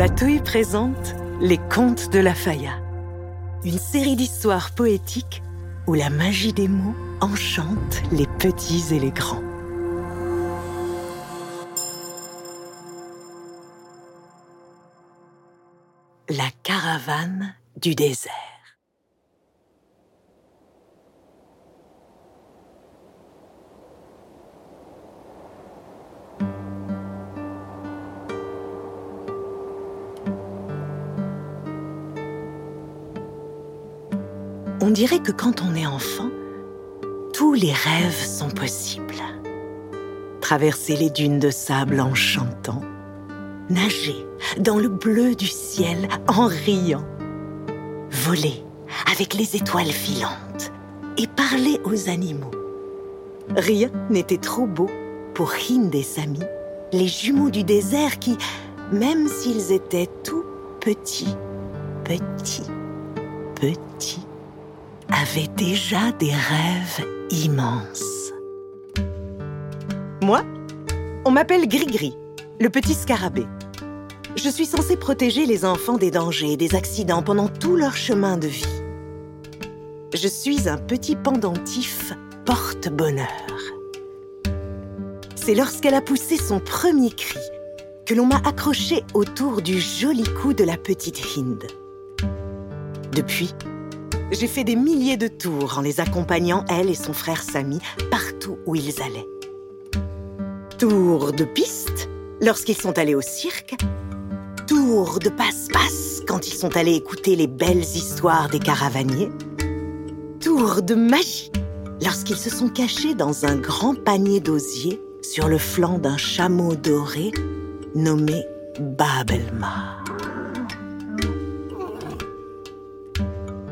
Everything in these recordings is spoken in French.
La présente Les Contes de la Faya, une série d'histoires poétiques où la magie des mots enchante les petits et les grands. La caravane du désert. On dirait que quand on est enfant, tous les rêves sont possibles. Traverser les dunes de sable en chantant, nager dans le bleu du ciel en riant, voler avec les étoiles filantes et parler aux animaux. Rien n'était trop beau pour Hind et Sami, les jumeaux du désert qui, même s'ils étaient tout petits, petits, petits, avait déjà des rêves immenses. Moi, on m'appelle Grigri, le petit scarabée. Je suis censée protéger les enfants des dangers et des accidents pendant tout leur chemin de vie. Je suis un petit pendentif porte-bonheur. C'est lorsqu'elle a poussé son premier cri que l'on m'a accroché autour du joli cou de la petite Hind. Depuis, j'ai fait des milliers de tours en les accompagnant, elle et son frère Samy, partout où ils allaient. Tours de piste, lorsqu'ils sont allés au cirque. Tours de passe-passe, quand ils sont allés écouter les belles histoires des caravaniers. Tours de magie, lorsqu'ils se sont cachés dans un grand panier d'osier sur le flanc d'un chameau doré nommé Babelma.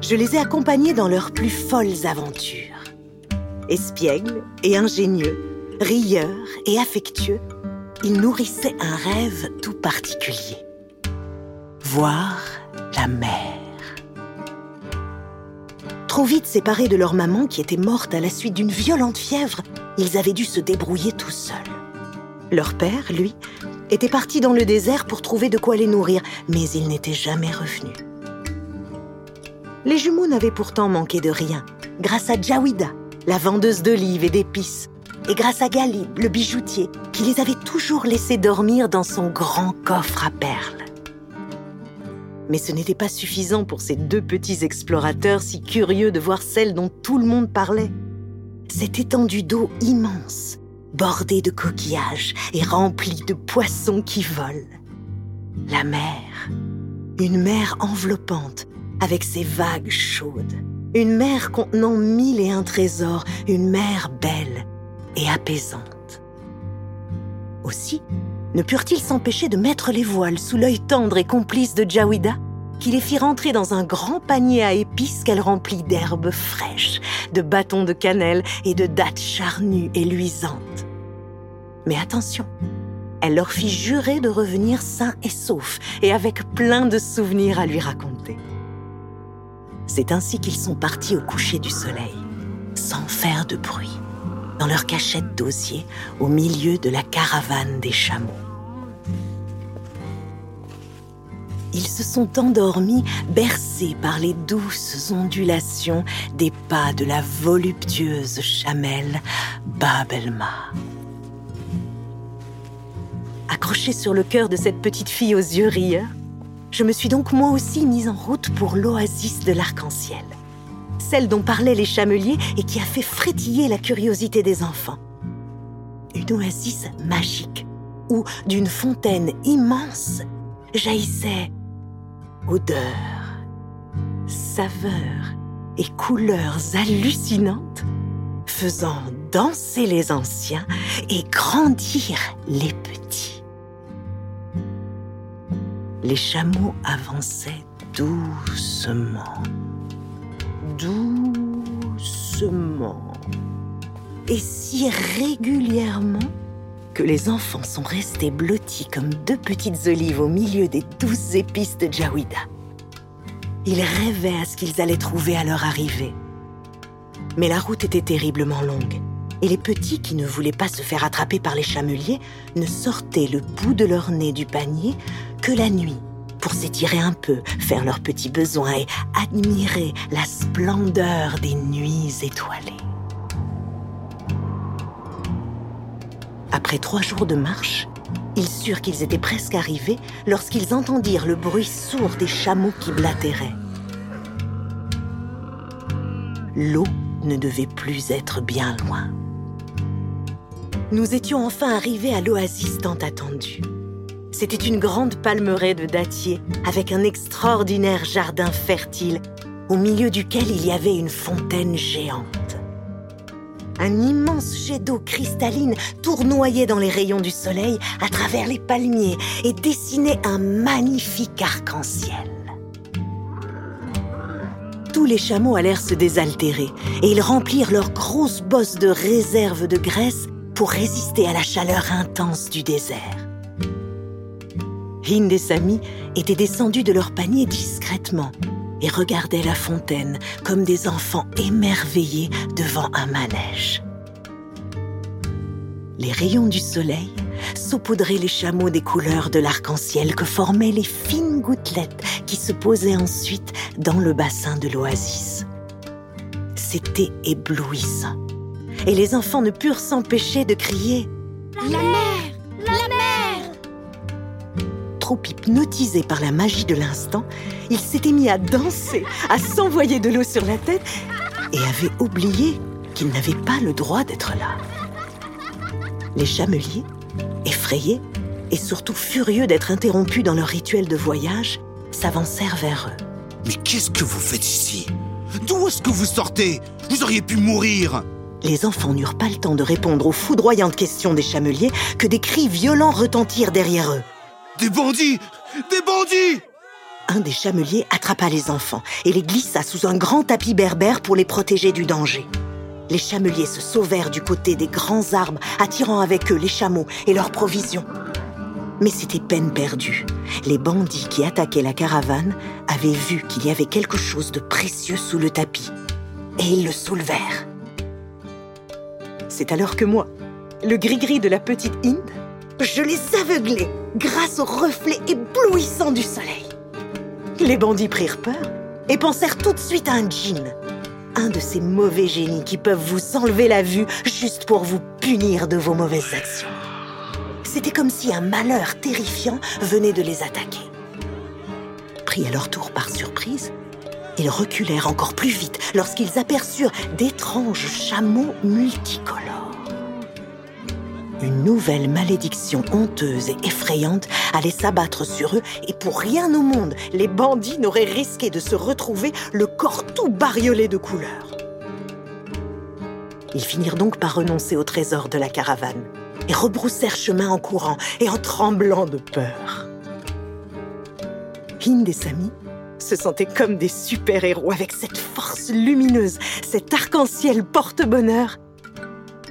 Je les ai accompagnés dans leurs plus folles aventures. Espiègles et ingénieux, rieurs et affectueux, ils nourrissaient un rêve tout particulier. Voir la mer. Trop vite séparés de leur maman qui était morte à la suite d'une violente fièvre, ils avaient dû se débrouiller tout seuls. Leur père, lui, était parti dans le désert pour trouver de quoi les nourrir, mais il n'était jamais revenu. Les jumeaux n'avaient pourtant manqué de rien, grâce à Jawida, la vendeuse d'olives et d'épices, et grâce à Galib, le bijoutier, qui les avait toujours laissés dormir dans son grand coffre à perles. Mais ce n'était pas suffisant pour ces deux petits explorateurs si curieux de voir celle dont tout le monde parlait. Cette étendue d'eau immense, bordée de coquillages et remplie de poissons qui volent. La mer, une mer enveloppante, avec ses vagues chaudes. Une mer contenant mille et un trésors, une mer belle et apaisante. Aussi, ne purent-ils s'empêcher de mettre les voiles sous l'œil tendre et complice de Jawida, qui les fit rentrer dans un grand panier à épices qu'elle remplit d'herbes fraîches, de bâtons de cannelle et de dattes charnues et luisantes. Mais attention, elle leur fit jurer de revenir sains et saufs et avec plein de souvenirs à lui raconter. C'est ainsi qu'ils sont partis au coucher du soleil, sans faire de bruit, dans leur cachette d'osier au milieu de la caravane des chameaux. Ils se sont endormis, bercés par les douces ondulations des pas de la voluptueuse chamelle Babelma. Accrochée sur le cœur de cette petite fille aux yeux rieurs, je me suis donc moi aussi mise en route pour l'oasis de l'arc-en-ciel, celle dont parlaient les chameliers et qui a fait frétiller la curiosité des enfants. Une oasis magique où, d'une fontaine immense, jaillissaient odeurs, saveurs et couleurs hallucinantes, faisant danser les anciens et grandir les petits les chameaux avançaient doucement, doucement, et si régulièrement que les enfants sont restés blottis comme deux petites olives au milieu des douces épices de Jawida. Ils rêvaient à ce qu'ils allaient trouver à leur arrivée. Mais la route était terriblement longue, et les petits qui ne voulaient pas se faire attraper par les chameliers ne sortaient le bout de leur nez du panier que la nuit pour s'étirer un peu, faire leurs petits besoins et admirer la splendeur des nuits étoilées. Après trois jours de marche, ils surent qu'ils étaient presque arrivés lorsqu'ils entendirent le bruit sourd des chameaux qui blatéraient. L'eau ne devait plus être bien loin. Nous étions enfin arrivés à l'oasis tant attendue. C'était une grande palmeraie de dattiers avec un extraordinaire jardin fertile au milieu duquel il y avait une fontaine géante. Un immense jet d'eau cristalline tournoyait dans les rayons du soleil à travers les palmiers et dessinait un magnifique arc-en-ciel. Tous les chameaux allèrent se désaltérer et ils remplirent leurs grosses bosses de réserve de graisse pour résister à la chaleur intense du désert. Hind et Sami étaient descendus de leur panier discrètement et regardaient la fontaine comme des enfants émerveillés devant un manège. Les rayons du soleil saupoudraient les chameaux des couleurs de l'arc-en-ciel que formaient les fines gouttelettes qui se posaient ensuite dans le bassin de l'oasis. C'était éblouissant. Et les enfants ne purent s'empêcher de crier ⁇ La mer La mer !⁇ trop hypnotisés par la magie de l'instant, ils s'étaient mis à danser, à s'envoyer de l'eau sur la tête et avaient oublié qu'ils n'avaient pas le droit d'être là. Les chameliers, effrayés et surtout furieux d'être interrompus dans leur rituel de voyage, s'avancèrent vers eux. Mais qu'est-ce que vous faites ici? D'où est-ce que vous sortez? Vous auriez pu mourir Les enfants n'eurent pas le temps de répondre aux foudroyantes questions des chameliers que des cris violents retentirent derrière eux. Des bandits Des bandits Un des chameliers attrapa les enfants et les glissa sous un grand tapis berbère pour les protéger du danger. Les chameliers se sauvèrent du côté des grands arbres, attirant avec eux les chameaux et leurs provisions. Mais c'était peine perdue. Les bandits qui attaquaient la caravane avaient vu qu'il y avait quelque chose de précieux sous le tapis. Et ils le soulevèrent. C'est alors que moi, le gris-gris de la petite Inde, je les aveuglai grâce au reflet éblouissant du soleil. Les bandits prirent peur et pensèrent tout de suite à un djinn, un de ces mauvais génies qui peuvent vous enlever la vue juste pour vous punir de vos mauvaises actions. C'était comme si un malheur terrifiant venait de les attaquer. Pris à leur tour par surprise, ils reculèrent encore plus vite lorsqu'ils aperçurent d'étranges chameaux multicolores. Une nouvelle malédiction honteuse et effrayante allait s'abattre sur eux et pour rien au monde, les bandits n'auraient risqué de se retrouver le corps tout bariolé de couleurs. Ils finirent donc par renoncer au trésor de la caravane et rebroussèrent chemin en courant et en tremblant de peur. Hind et Sami se sentaient comme des super-héros avec cette force lumineuse, cet arc-en-ciel porte-bonheur.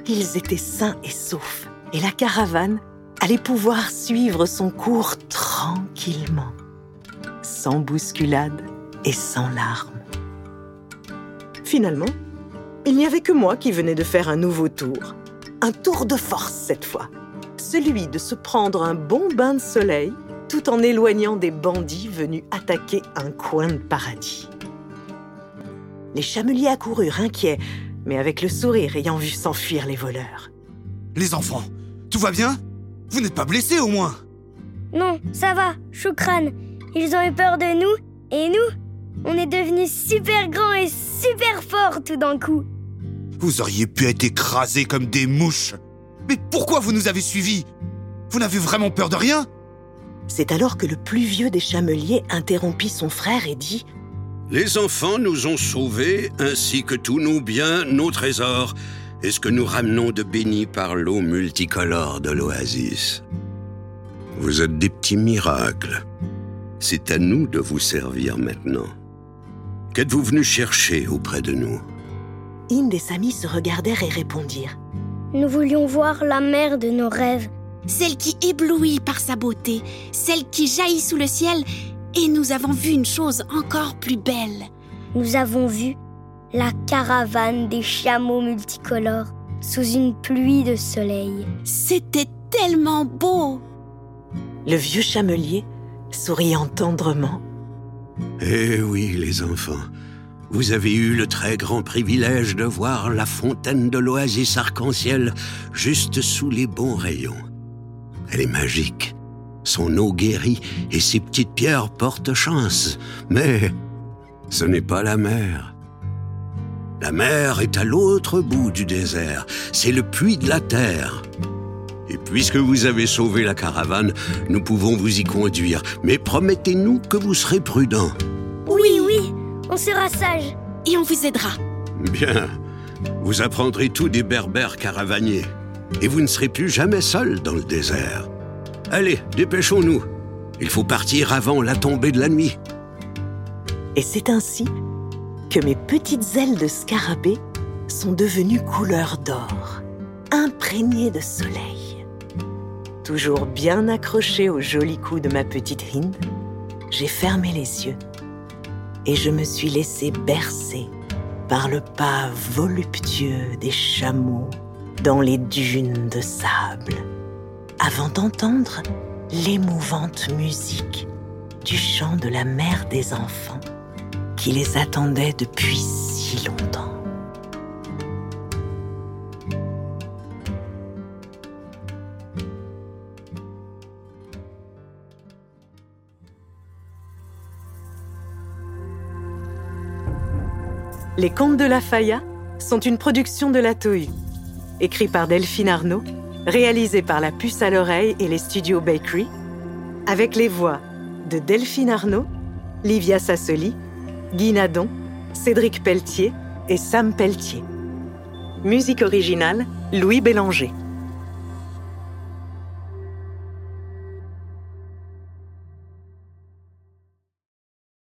Ils étaient sains et saufs et la caravane allait pouvoir suivre son cours tranquillement, sans bousculade et sans larmes. Finalement, il n'y avait que moi qui venais de faire un nouveau tour. Un tour de force cette fois. Celui de se prendre un bon bain de soleil tout en éloignant des bandits venus attaquer un coin de paradis. Les chameliers accoururent inquiets, mais avec le sourire ayant vu s'enfuir les voleurs. Les enfants, tout va bien? Vous n'êtes pas blessés au moins? Non, ça va, Choukran. Ils ont eu peur de nous, et nous, on est devenus super grands et super forts tout d'un coup. Vous auriez pu être écrasés comme des mouches. Mais pourquoi vous nous avez suivis? Vous n'avez vraiment peur de rien? C'est alors que le plus vieux des chameliers interrompit son frère et dit Les enfants nous ont sauvés, ainsi que tous nos biens, nos trésors, et ce que nous ramenons de béni par l'eau multicolore de l'oasis? Vous êtes des petits miracles. C'est à nous de vous servir maintenant. Qu'êtes-vous venu chercher auprès de nous? Inde et Sami se regardèrent et répondirent. Nous voulions voir la mer de nos rêves. Celle qui éblouit par sa beauté, celle qui jaillit sous le ciel, et nous avons vu une chose encore plus belle. Nous avons vu la caravane des chameaux multicolores sous une pluie de soleil. C'était tellement beau. Le vieux chamelier souriant tendrement. Eh oui, les enfants, vous avez eu le très grand privilège de voir la fontaine de l'oasis arc-en-ciel juste sous les bons rayons. Elle est magique. Son eau guérit et ses petites pierres portent chance. Mais ce n'est pas la mer. La mer est à l'autre bout du désert. C'est le puits de la terre. Et puisque vous avez sauvé la caravane, nous pouvons vous y conduire. Mais promettez-nous que vous serez prudent. Oui, oui, on sera sage. Et on vous aidera. Bien. Vous apprendrez tout des berbères caravaniers. Et vous ne serez plus jamais seul dans le désert. Allez, dépêchons-nous. Il faut partir avant la tombée de la nuit. Et c'est ainsi que mes petites ailes de scarabée sont devenues couleur d'or, imprégnées de soleil. Toujours bien accrochée au joli cou de ma petite Hind, j'ai fermé les yeux et je me suis laissé bercer par le pas voluptueux des chameaux dans les dunes de sable, avant d'entendre l'émouvante musique du chant de la mère des enfants qui les attendait depuis si longtemps. Les Contes de la Faya sont une production de la Tohu, écrit par Delphine Arnaud, réalisé par la Puce à l'oreille et les studios Bakery, avec les voix de Delphine Arnaud, Livia Sassoli, Guy Nadon, Cédric Pelletier et Sam Pelletier. Musique originale, Louis Bélanger.